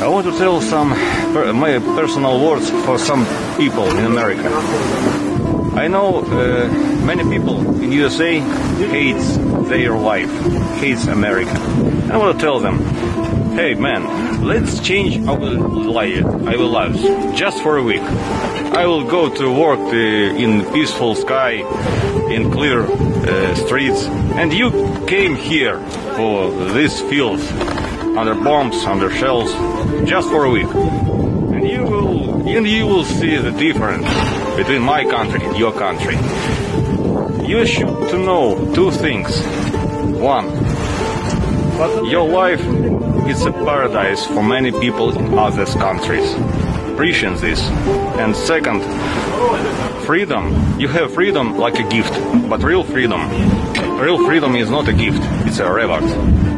I want to tell some per- my personal words for some people in America. I know uh, many people in USA hates their life, hates America. I want to tell them, hey man, let's change our life, our lives, just for a week. I will go to work uh, in peaceful sky, in clear uh, streets, and you came here for this field, under bombs, under shells, just for a week and you will and you will see the difference between my country and your country. You should to know two things. One, your life is a paradise for many people in other countries. Appreciate this. And second, freedom. You have freedom like a gift, but real freedom, real freedom is not a gift; it's a reward.